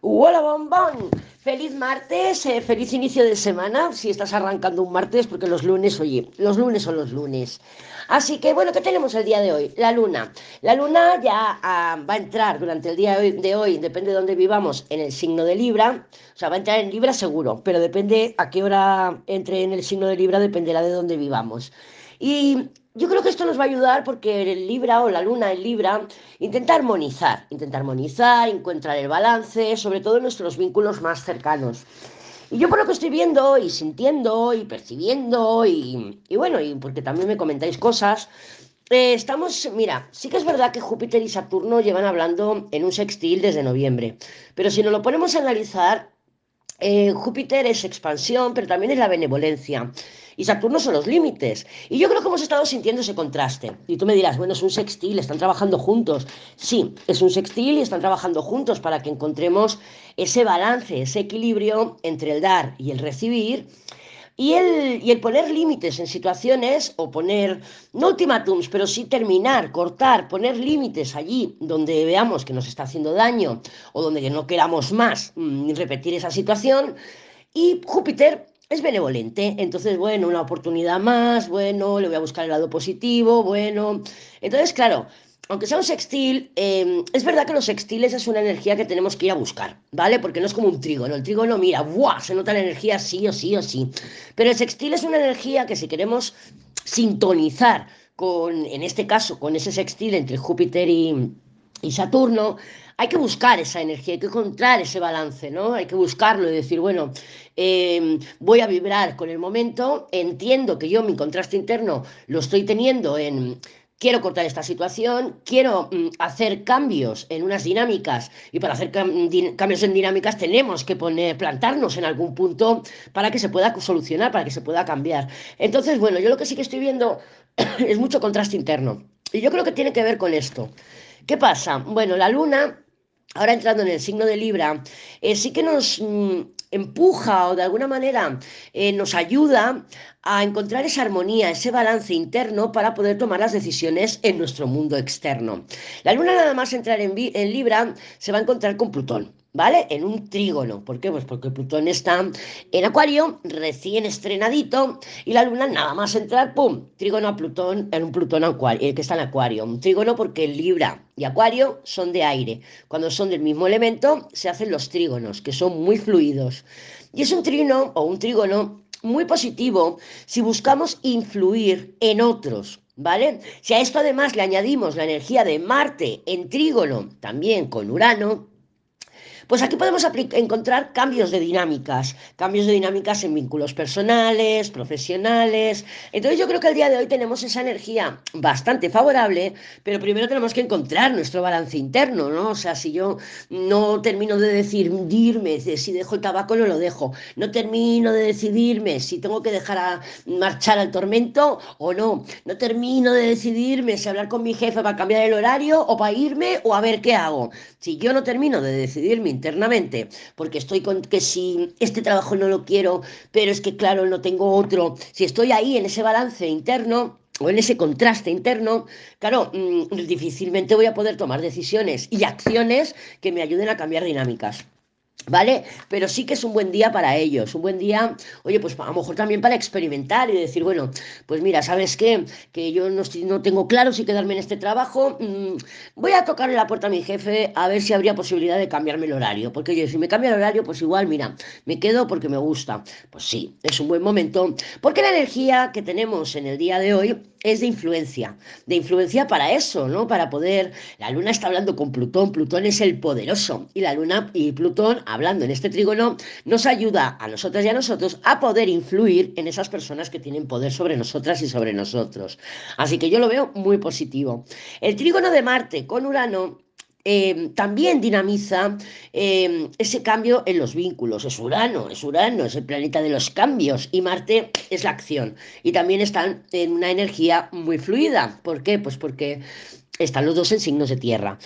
Hola bombón, feliz martes, eh, feliz inicio de semana, si estás arrancando un martes, porque los lunes, oye, los lunes son los lunes. Así que bueno, ¿qué tenemos el día de hoy? La luna. La luna ya ah, va a entrar durante el día de hoy, depende de dónde vivamos, en el signo de Libra, o sea, va a entrar en Libra seguro, pero depende a qué hora entre en el signo de Libra, dependerá de dónde vivamos. Y yo creo que esto nos va a ayudar porque el Libra o la Luna en Libra intenta armonizar, intenta armonizar, encontrar el balance, sobre todo nuestros vínculos más cercanos. Y yo por lo que estoy viendo y sintiendo y percibiendo y, bueno, y porque también me comentáis cosas, eh, estamos, mira, sí que es verdad que Júpiter y Saturno llevan hablando en un sextil desde noviembre, pero si nos lo ponemos a analizar, eh, Júpiter es expansión, pero también es la benevolencia. Y Saturno son los límites. Y yo creo que hemos estado sintiendo ese contraste. Y tú me dirás, bueno, es un sextil, están trabajando juntos. Sí, es un sextil y están trabajando juntos para que encontremos ese balance, ese equilibrio entre el dar y el recibir y el, y el poner límites en situaciones, o poner, no ultimátums, pero sí terminar, cortar, poner límites allí donde veamos que nos está haciendo daño o donde no queramos más mm, repetir esa situación. Y Júpiter es benevolente. Entonces, bueno, una oportunidad más, bueno, le voy a buscar el lado positivo, bueno. Entonces, claro, aunque sea un sextil, em, es verdad que los sextiles es una energía que tenemos que ir a buscar, ¿vale? Porque no es como un trígono. El trígono, mira, ¡buah! Se nota la energía sí o sí o sí. Pero el sextil es una energía que si queremos sintonizar con, en este caso, con ese sextil entre Júpiter y, Saturno, hay que buscar esa energía, hay que encontrar ese balance, ¿no? Hay que buscarlo y decir, bueno, em, voy a vibrar con el momento, entiendo que yo mi contraste interno lo estoy teniendo en quiero cortar esta situación, quiero mm, hacer cambios en unas dinámicas y para hacer cambios en dinámicas tenemos que poner, plantarnos en algún punto para que se pueda solucionar, para que se pueda cambiar. Entonces, bueno, yo lo que sí que estoy viendo es mucho contraste interno y yo creo que tiene que ver con esto. ¿Qué pasa? Bueno, la luna ahora entrando en el signo de Libra, eh, sí que nos mm, empuja o de alguna manera eh, nos ayuda a encontrar esa armonía, ese balance interno para poder tomar las decisiones en nuestro mundo externo. La luna nada más entrar en, en Libra se va a encontrar con Plutón. ¿Vale? En un trígono. ¿Por qué? Pues porque Plutón está en Acuario, recién estrenadito, y la Luna nada más entrar, ¡pum! Trígono a Plutón, en un Plutón acuario, eh, que está en Acuario. Un trígono porque Libra y Acuario son de aire. Cuando son del mismo elemento, se hacen los trígonos, que son muy fluidos. Y es un trino o un trígono muy positivo si buscamos influir en otros, ¿vale? Si a esto además le añadimos la energía de Marte en trígono, también con Urano, pues aquí podemos encontrar cambios de dinámicas, cambios de dinámicas en vínculos personales, profesionales. Entonces yo creo que el día de hoy tenemos esa energía bastante favorable, pero primero tenemos que encontrar nuestro balance interno, ¿no? O sea, si yo no termino de decidirme si dejo el tabaco no lo dejo, no termino de decidirme si tengo que dejar a marchar al tormento o no, no termino de decidirme si hablar con mi jefe para cambiar el horario o para irme o a ver qué hago. Si yo no termino de decidirme internamente, porque estoy con que si este trabajo no lo quiero, pero es que claro, no tengo otro, si estoy ahí en ese balance interno, o en ese contraste interno, claro, mm, difícilmente voy a poder tomar decisiones y acciones que me ayuden a cambiar dinámicas. ¿Vale? Pero sí que es un buen día para ellos, un buen día, oye, pues a lo mejor también para experimentar y decir, bueno, pues mira, ¿sabes qué? Que yo no, no tengo claro si quedarme en este trabajo, mm, voy a tocarle la puerta a mi jefe a ver si habría posibilidad de cambiarme el horario, porque oye, si me cambia el horario, pues igual, mira, me quedo porque me gusta. Pues sí, es un buen momento, porque la energía que tenemos en el día de hoy es de influencia, de influencia para eso, ¿no? Para poder, la luna está hablando con Plutón, Plutón es el poderoso y la luna y Plutón hablando en este trígono nos ayuda a nosotras y a nosotros a poder influir en esas personas que tienen poder sobre nosotras y sobre nosotros. Así que yo lo veo muy positivo. El trígono de Marte con Urano eh, también dinamiza eh, ese cambio en los vínculos. Es Urano, es Urano, es el planeta de los cambios y Marte es la acción. Y también están en una energía muy fluida. ¿Por qué? Pues porque están los dos en signos de tierra.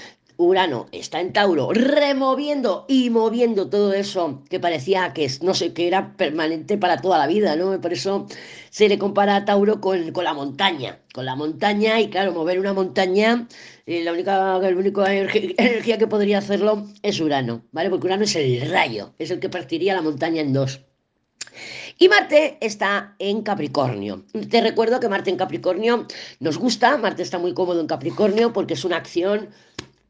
Urano está en Tauro, removiendo y moviendo todo eso que parecía que no sé, que era permanente para toda la vida, ¿no? Por eso se le compara a Tauro con, con la montaña, con la montaña, y claro, mover una montaña, eh, la única, única energía que podría hacerlo es Urano, ¿vale? Porque Urano es el rayo, es el que partiría la montaña en dos. Y Marte está en Capricornio. Te recuerdo que Marte en Capricornio nos gusta, Marte está muy cómodo en Capricornio porque es una acción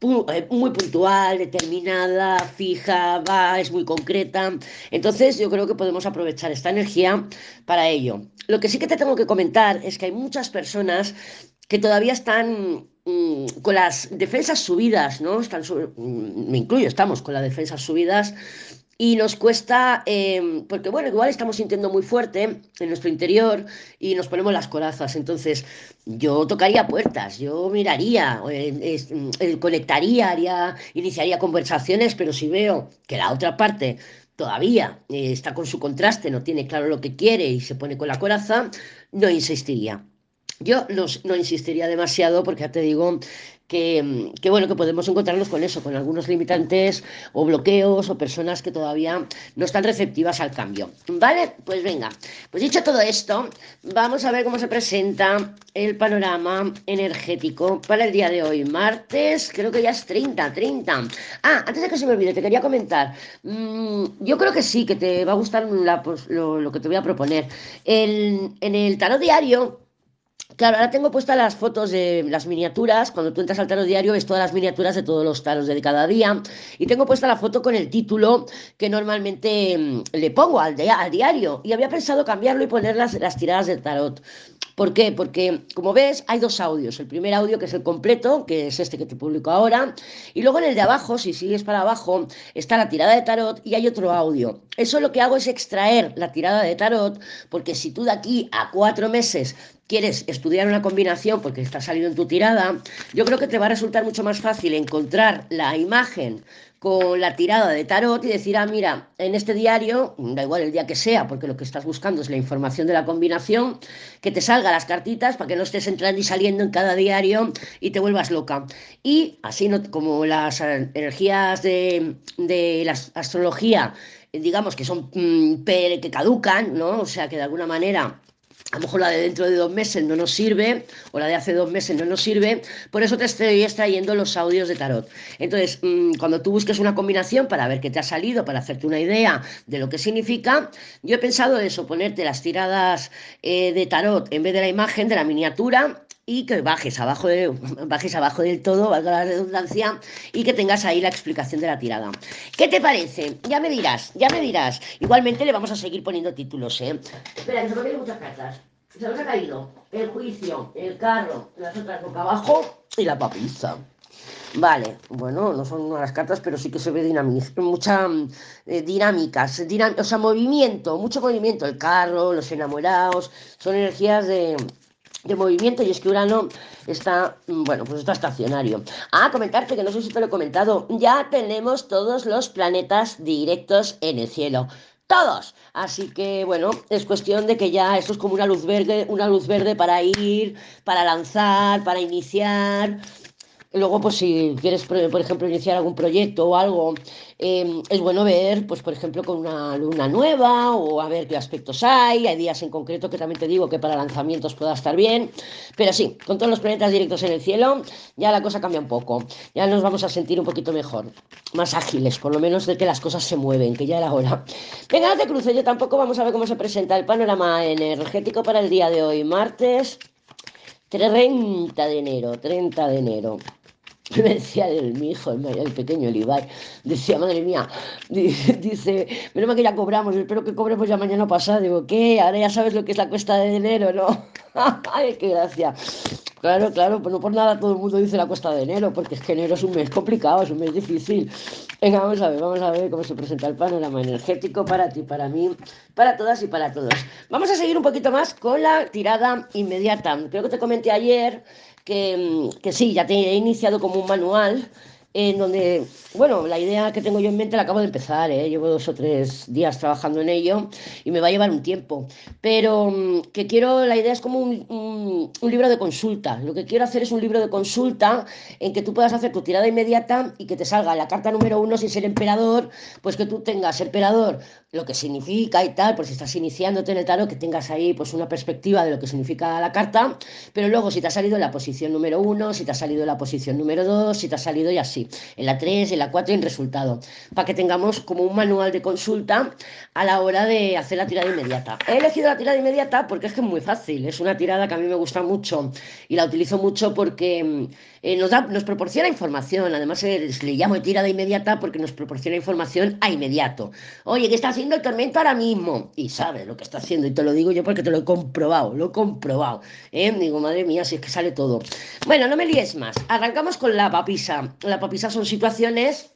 muy puntual, determinada, fija, va, es muy concreta. Entonces yo creo que podemos aprovechar esta energía para ello. Lo que sí que te tengo que comentar es que hay muchas personas que todavía están mm, con las defensas subidas, ¿no? Mm, me incluyo, estamos con las defensas subidas y nos cuesta, em, porque bueno, igual estamos sintiendo muy fuerte en nuestro interior y nos ponemos las corazas. Entonces, yo tocaría puertas, yo miraría, eh, eh, conectaría, haría, iniciaría conversaciones, pero si veo que la otra parte todavía eh, está con su contraste, no tiene claro lo que quiere y se pone con la coraza, no insistiría. Yo no, no, insistiría demasiado porque ya te digo que, bueno, que podemos encontrarnos con eso, con algunos limitantes o bloqueos o personas que todavía no están receptivas al cambio. ¿Vale? Pues venga, pues dicho todo esto, vamos a ver cómo se presenta el panorama energético para el día de hoy, martes, creo que ya es 30, 30. Ah, antes de que se me olvide, te quería comentar, mm, yo creo que sí, que te va a gustar pues, lo, que te voy a proponer. en el tarot diario, Claro, ahora tengo puestas las fotos de las miniaturas. Cuando tú entras al tarot diario ves todas las miniaturas de todos los taros de cada día. Y tengo puesta la foto con el título que normalmente mm, le pongo al, al diario. Y había pensado cambiarlo y poner las, las tiradas del tarot. ¿Por qué? Porque, como ves, hay dos audios. El primer audio, que es el completo, que es este que te publico ahora, y luego en el de abajo, si sigues para abajo, está la tirada de tarot y hay otro audio. Eso lo que hago es extraer la tirada de tarot, porque si tú de aquí a cuatro meses quieres estudiar una combinación porque está saliendo en tu tirada, yo creo que te va a resultar mucho más fácil encontrar la imagen con la tirada de tarot y decir, ah, mira, en este diario, da igual el día que sea, porque lo que estás buscando es la información de la combinación, que te salga las cartitas para que no estés entrando y saliendo en cada diario y te vuelvas loca. Y así no, como las energías de, de la astrología, digamos que son mm, que caducan, ¿no? O sea que de alguna manera a lo mejor la de dentro de dos meses no nos sirve, o la de hace dos meses no nos sirve, por eso te estoy extrayendo los audios de tarot. Entonces, mm, cuando tú busques una combinación para ver qué te ha salido, para hacerte una idea de lo que significa, yo he pensado eso, ponerte las tiradas eh, de tarot en vez de la imagen de la miniatura y que bajes abajo, de, bajes abajo del todo, valga la redundancia, y que tengas ahí la explicación de la tirada. ¿Qué te parece? Ya me dirás, ya me dirás. Igualmente le vamos a seguir poniendo títulos, ¿eh? Espera, que se me muchas cartas. Se nos ha caído el juicio, el carro, las otras boca abajo y la papiza. Vale, bueno, no son las cartas, pero sí que se ve mucha eh, dinámicas, o sea, movimiento, mucho movimiento. El carro, los enamorados, son energías de, de movimiento y es que Urano está, mm, bueno, pues está estacionario. Ah, comentarte que no sé si te lo he comentado, ya tenemos todos los planetas directos en el cielo. Todos. Así que bueno, es cuestión de que ya esto es como una luz verde, una luz verde para ir, para lanzar, para iniciar. Luego, pues si quieres, por ejemplo, iniciar algún proyecto o algo, em, es bueno ver, pues por ejemplo, con una luna nueva o a ver qué aspectos hay. Hay días en concreto que también te digo que para lanzamientos pueda estar bien. Pero sí, con todos los planetas directos en el cielo, ya la cosa cambia un poco. Ya nos vamos a sentir un poquito mejor, más ágiles, por lo menos de que las cosas se mueven, que ya era hora. Venga, no te cruce, yo tampoco vamos a ver cómo se presenta el panorama energético para el día de hoy, martes 30 de enero, 30 de enero. Me decía el, mi hijo, el, pequeño, el Ibai, decía, madre mía, dice, menos mal que ya cobramos, espero que cobremos ya mañana pasado. Digo, ¿qué? Ahora ya sabes lo que es la cuesta de enero, ¿no? Ay, qué gracia. Claro, claro, pues no por nada todo el mundo dice la cuesta de enero, porque es que enero es un mes complicado, es un mes difícil. Venga, vamos a ver, vamos a ver cómo se presenta el panorama energético para ti, para mí, para todas y para todos. Vamos a seguir un poquito más con la tirada inmediata. Creo que te comenté ayer que, sí, ya te he iniciado como un manual en donde, bueno, la idea que tengo yo en mente la acabo de empezar, ¿eh? llevo dos o tres días trabajando en ello y me va a llevar un tiempo, pero mm, que quiero, la idea es como un, un, libro de consulta, lo que quiero hacer es un libro de consulta en que tú puedas hacer tu tirada inmediata y que te salga la carta número uno sin ser emperador, pues que tú tengas emperador, lo que significa y tal, pues si estás iniciándote en el tarot, que tengas ahí pues una perspectiva de lo que significa la carta, pero luego si te ha salido la posición número uno, si te ha salido la posición número dos, si te ha salido y así en la 3, en la 4 y en resultado, para que tengamos como un manual de consulta a la hora de hacer la tirada inmediata. He elegido la tirada inmediata porque es que es muy fácil, es una tirada que a mí me gusta mucho y la utilizo mucho porque mm, eh, nos, da, nos proporciona información, además eh, le llamo de tirada inmediata porque nos proporciona información a inmediato. Oye, ¿qué está haciendo el tormento ahora mismo? Y sabe lo que está haciendo, y te lo digo yo porque te lo he comprobado, lo he comprobado. ¿eh? Digo, madre mía, si es que sale todo. Bueno, no me líes más, arrancamos con la papisa. La papisa son situaciones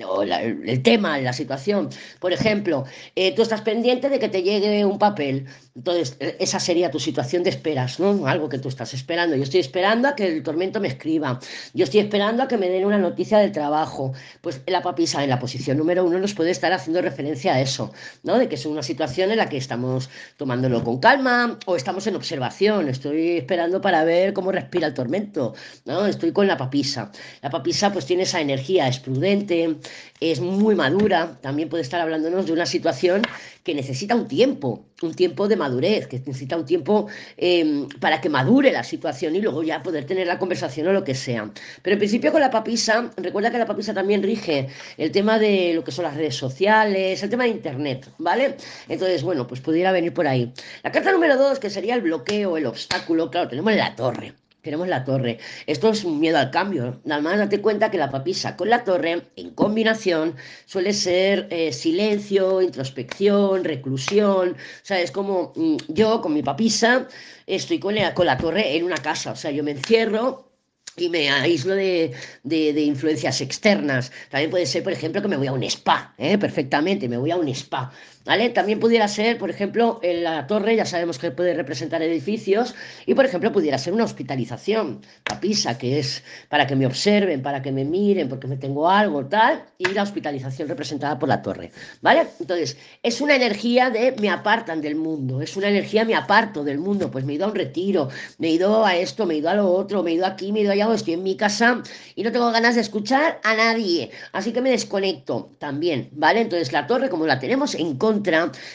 el tema, la situación. Por ejemplo, eh, tú estás pendiente de que te llegue un papel. Entonces, e, esa sería tu situación de esperas, ¿no? Algo que tú estás esperando. Yo estoy esperando a que el tormento me escriba. Yo estoy esperando a que me den una noticia del trabajo. Pues la papisa en la posición número uno nos puede estar haciendo referencia a eso, ¿no? De que es una situación en la que estamos tomándolo con calma o estamos en observación. Estoy esperando para ver cómo respira el tormento, ¿no? Estoy con la papisa. La papisa pues tiene esa energía, es prudente, es muy madura, también puede estar hablándonos de una situación que necesita un tiempo, un tiempo de madurez, que necesita un tiempo em, para que madure la situación y luego ya poder tener la conversación o lo que sea. Pero en principio con la papisa, recuerda que la papisa también rige el tema de lo que son las redes sociales, el tema de Internet, ¿vale? Entonces, bueno, pues pudiera venir por ahí. La carta número dos, que sería el bloqueo, el obstáculo, claro, tenemos la torre. Queremos la torre. Esto es un miedo al cambio. Nada más date cuenta que la papisa con la torre, en combinación, suele ser eh, silencio, introspección, reclusión. O sea, es como mm, yo con mi papisa estoy con con la torre en una casa. O sea, yo me encierro y me aíslo de, de, influencias externas. También puede ser, por ejemplo, que me voy a un spa, ¿eh? perfectamente, me voy a un spa. ¿Vale? También pudiera ser, por ejemplo, la torre, ya sabemos que puede representar edificios, y por ejemplo, pudiera ser una hospitalización, papisa, que es para que me observen, para que me miren, porque me tengo algo, tal, y la hospitalización representada por la torre, ¿vale? Entonces, es una energía de me apartan del mundo, es una energía me aparto del mundo, pues me ido a un retiro, me ido a esto, me ido a lo otro, me ido aquí, me he ido allá estoy en mi casa y no tengo ganas de escuchar a nadie, así que me desconecto también, ¿vale? Entonces la torre, como la tenemos en contra,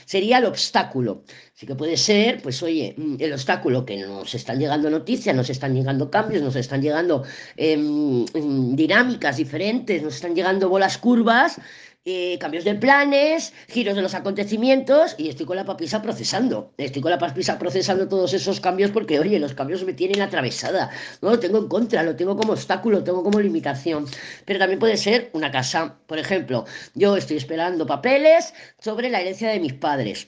sería el obstáculo. Así que puede ser, pues oye, mm, el obstáculo que nos están llegando noticias, nos están llegando cambios, nos están llegando em, em, dinámicas diferentes, nos están llegando bolas curvas eh, cambios de planes, giros de los acontecimientos y estoy con la papisa procesando. Estoy con la papisa procesando todos esos cambios porque, oye, los cambios me tienen atravesada. No lo tengo en contra, lo tengo como obstáculo, lo tengo como limitación. Pero también puede ser una casa. Por ejemplo, yo estoy esperando papeles sobre la herencia de mis padres.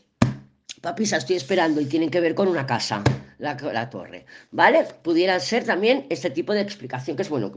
Papisa, estoy esperando y tienen que ver con una casa la, torre, ¿vale? Pudieran ser también este tipo de explicación, que es bueno.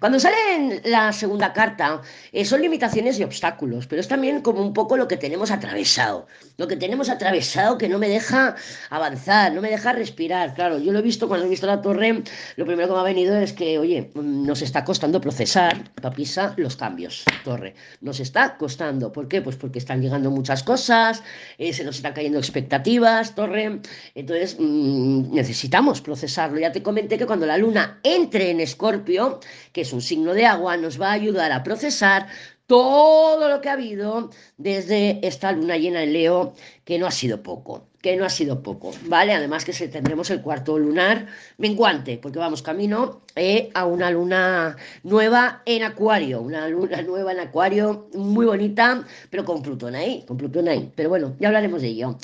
Cuando sale en la segunda carta, eh, son limitaciones y obstáculos, pero es también como un poco lo que tenemos atravesado, lo que tenemos atravesado que no me deja avanzar, no me deja respirar. Claro, yo lo he visto cuando he visto la torre, lo primero que me ha venido es que, oye, nos está costando procesar, papisa, los cambios, torre. Nos está costando. ¿Por qué? Pues porque están llegando muchas cosas, eh, se nos están cayendo expectativas, torre. Entonces, mm, Mm, necesitamos procesarlo. Ya te comenté que cuando la luna entre en Escorpio, que es un signo de agua, nos va a ayudar a procesar todo lo que ha habido desde esta luna llena en Leo, que no ha sido poco, que no ha sido poco, ¿vale? Además que se, tendremos el cuarto lunar menguante, porque vamos camino eh, a una luna nueva en Acuario, una luna nueva en Acuario muy bonita, pero con Plutón ahí, con Plutón ahí. Pero bueno, ya hablaremos de ello.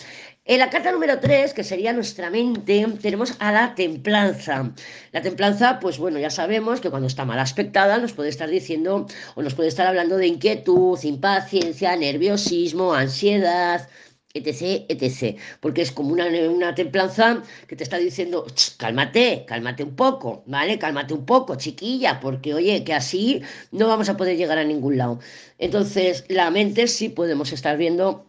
En la carta número 3, que sería nuestra mente, tenemos a la templanza. La templanza, pues bueno, ya sabemos que cuando está mal aspectada nos puede estar diciendo o nos puede estar hablando de inquietud, impaciencia, nerviosismo, ansiedad, etc, etc. Porque es como una, una templanza que te está diciendo, cálmate, cálmate un poco, ¿vale? Cálmate un poco, chiquilla, porque oye, que así no vamos a poder llegar a ningún lado. Entonces, la mente sí podemos estar viendo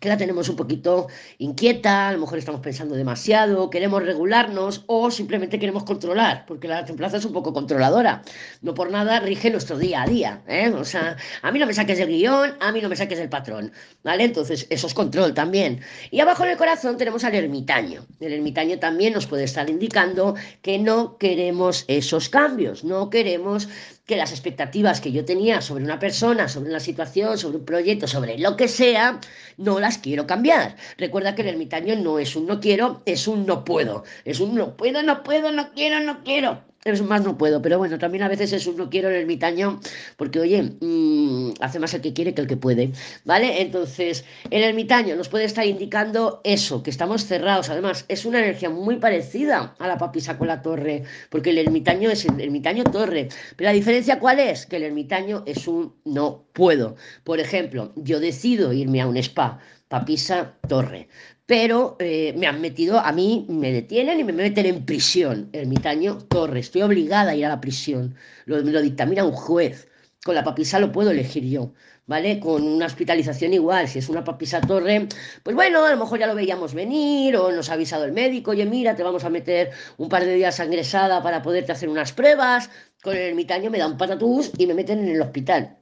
que la tenemos un poquito inquieta, a lo mejor estamos pensando demasiado, queremos regularnos o simplemente queremos controlar, porque la templanza es un poco controladora. No por nada rige nuestro día a día. ¿eh? O sea, a mí no me saques el guion, a mí no me saques el patrón. ¿Vale? Entonces, eso es control también. Y abajo en el corazón tenemos al ermitaño. El ermitaño también nos puede estar indicando que no queremos esos cambios, no queremos que las expectativas que yo tenía sobre una persona, sobre una situación, sobre un proyecto, sobre lo que sea, no las quiero cambiar. Recuerda que el ermitaño no es un no quiero, es un no puedo. Es un no puedo, no puedo, no quiero, no quiero es más no puedo, pero bueno, también a veces es un no quiero el ermitaño, porque oye, mm, hace más el que quiere que el que puede, ¿vale? Entonces, el ermitaño nos puede estar indicando eso, que estamos cerrados, además, es una energía muy parecida a la papisa con la torre, porque el ermitaño es el ermitaño torre, pero la diferencia cuál es? Que el ermitaño es un no puedo. Por ejemplo, yo decido irme a un spa, papisa torre pero eh, me han metido, a mí me detienen y me meten en prisión. Ermitaño Torre, estoy obligada a ir a la prisión. Lo, lo dictamina un juez. Con la papisa lo puedo elegir yo, ¿vale? Con una hospitalización igual, si es una papisa torre, pues bueno, a lo mejor ya lo veíamos venir o nos ha avisado el médico, oye, mira, te vamos a meter un par de días sangresada para poderte hacer unas pruebas. Con el ermitaño me da un patatús y me meten en el hospital.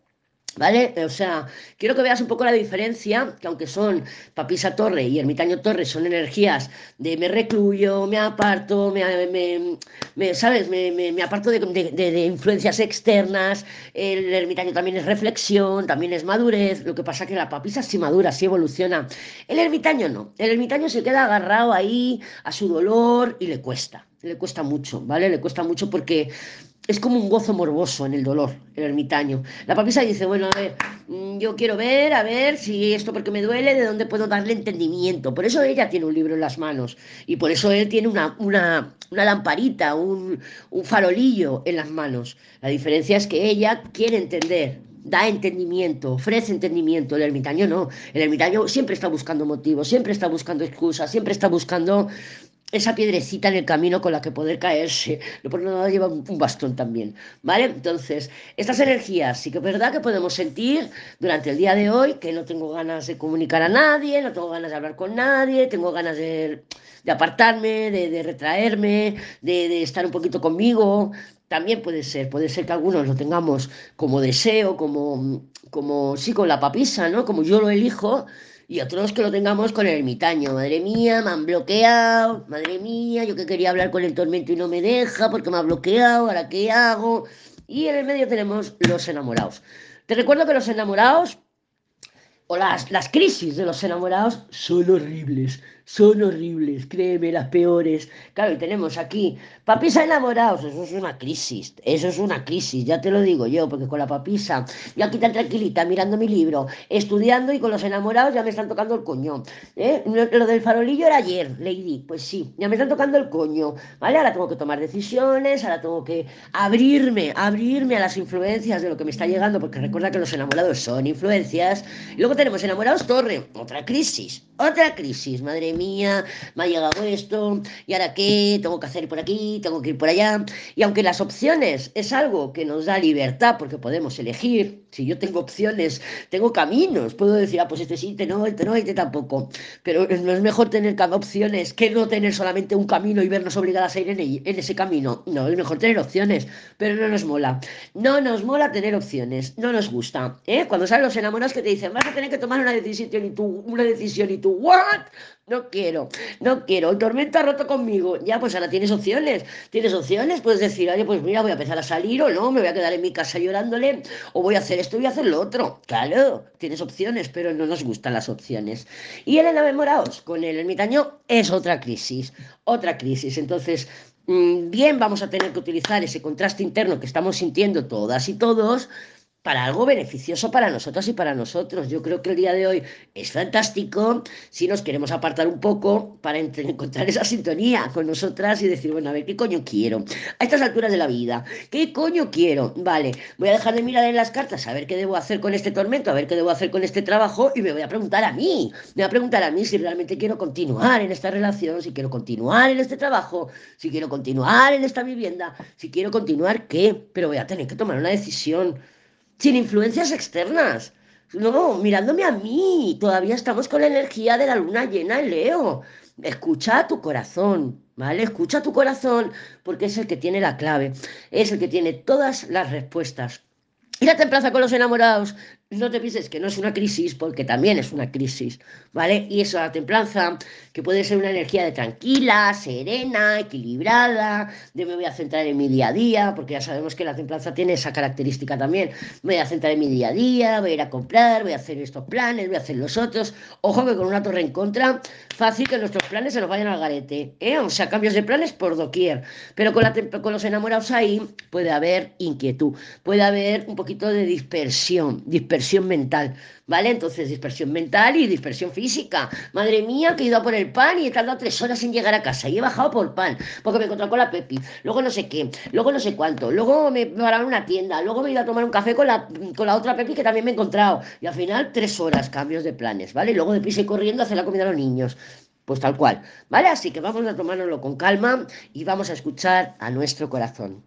¿Vale? O sea, quiero que veas un poco la diferencia, que aunque son Papisa Torre y Ermitaño Torre, son energías de me recluyo, me aparto, me, me, ¿sabes? Me, aparto de, de, influencias externas, el Ermitaño también es reflexión, también es madurez, lo que pasa que la Papisa sí madura, sí evoluciona. El Ermitaño no, el Ermitaño se queda agarrado ahí a su dolor y le cuesta, le cuesta mucho, ¿vale? Le cuesta mucho porque es como un gozo morboso en el dolor, el ermitaño. La papisa dice, bueno, a ver, mm, yo quiero ver, a ver si esto porque me duele, de dónde puedo darle entendimiento. Por eso ella tiene un libro en las manos y por eso él tiene una, una, una lamparita, un, un farolillo en las manos. La diferencia es que ella quiere entender, da entendimiento, ofrece entendimiento. El ermitaño no. El ermitaño siempre está buscando motivos, siempre está buscando excusas, siempre está buscando esa piedrecita en el camino con la que poder caerse. No por nada lleva un bastón también, ¿vale? Entonces, estas energías sí que es verdad que podemos sentir durante el día de hoy que no tengo ganas de comunicar a nadie, no tengo ganas de hablar con nadie, tengo ganas de, apartarme, de, retraerme, de, de estar un poquito conmigo. También puede ser, puede ser que algunos lo tengamos como deseo, como, como sí, con la papisa, ¿no? Como yo lo elijo, y otros que lo tengamos con el ermitaño. Madre mía, me han bloqueado. Madre mía, yo que quería hablar con el tormento y no me deja porque me ha bloqueado. ¿Ahora qué hago? Y en el medio tenemos los enamorados. Te recuerdo que los enamorados o las, las crisis de los enamorados son horribles son horribles, créeme, las peores. Claro, y tenemos aquí papisa enamorados, eso es una crisis, eso es una crisis, ya te lo digo yo, porque con la papisa, yo aquí tan tranquilita, mirando mi libro, estudiando y con los enamorados ya me están tocando el coño. ¿eh? Lo del farolillo era ayer, Lady, pues sí, ya me están tocando el coño, ¿vale? Ahora tengo que tomar decisiones, ahora tengo que abrirme, abrirme a las influencias de lo que me está llegando, porque recuerda que los enamorados son influencias. Y luego tenemos enamorados torre, otra crisis, otra crisis, madre mía, me ha llegado esto, ¿y ahora qué? Tengo que hacer por aquí, tengo que ir por allá. Y aunque las opciones es algo que nos da libertad, porque podemos elegir, si yo tengo opciones, tengo caminos, puedo decir, ah, pues este sí, este no, este no, este tampoco. Pero no es mejor tener opciones que no tener solamente un camino y vernos obligadas a ir en, ese camino. No, es mejor tener opciones, pero no nos mola. No nos mola tener opciones, no nos gusta. ¿eh? Cuando salen los enamorados que te dicen, vas a tener que tomar una decisión y tú, una decisión y tú, ¿what? No quiero, no quiero. El tormento roto conmigo. Ya, pues ahora tienes opciones. Tienes opciones, puedes decir, oye, pues mira, voy a empezar a salir o no, me voy a quedar en mi casa llorándole, o voy a hacer esto y hacer lo otro. Claro, tienes opciones, pero no nos gustan las opciones. Y el enamorados con el ermitaño es otra crisis, otra crisis. Entonces, mm, bien, vamos a tener que utilizar ese contraste interno que estamos sintiendo todas y todos para algo beneficioso para nosotros y para nosotros. Yo creo que el día de hoy es fantástico si nos queremos apartar un poco para encontrar esa sintonía con nosotras y decir, bueno, a ver, ¿qué coño quiero? A estas alturas de la vida, ¿qué coño quiero? Vale, voy a dejar de mirar en las cartas a ver qué debo hacer con este tormento, a ver qué debo hacer con este trabajo y me voy a preguntar a mí, me voy a preguntar a mí si realmente quiero continuar en esta relación, si quiero continuar en este trabajo, si quiero continuar en esta vivienda, si quiero continuar qué, pero voy a tener que tomar una decisión sin influencias externas. no, mirándome a mí, todavía estamos con la energía de la luna llena en Leo. Escucha a tu corazón, ¿vale? Escucha a tu corazón porque es el que tiene la clave, es el que tiene todas las respuestas. Y la templanza con los enamorados no te pienses que no es una crisis, porque también es una crisis, ¿vale? Y eso, la templanza, que puede ser una energía de tranquila, serena, equilibrada, de me voy a centrar en mi día a día, porque ya sabemos que la templanza tiene esa característica también. Me voy a centrar en mi día a día, voy a ir a comprar, voy a hacer estos planes, voy a hacer los otros. Ojo que con una torre en contra, fácil que nuestros planes se nos vayan al garete, ¿eh? O sea, cambios de planes por doquier. Pero con, la, con los enamorados ahí puede haber inquietud, puede haber un poquito de dispersión, dispersión mental, ¿vale? Entonces, dispersión mental y dispersión física. Madre mía, que he ido a por el pan y he tardado tres horas en llegar a casa y he bajado por pan, porque me he encontrado con la Pepi, luego no sé qué, luego no sé cuánto, luego me pararon una tienda, luego me he ido a tomar un café con la, con la otra Pepi que también me he encontrado, y al final tres horas, cambios de planes, ¿vale? Luego de y corriendo a hacer la comida a los niños. Pues tal cual, ¿vale? Así que vamos a tomárnoslo con calma y vamos a escuchar a nuestro corazón.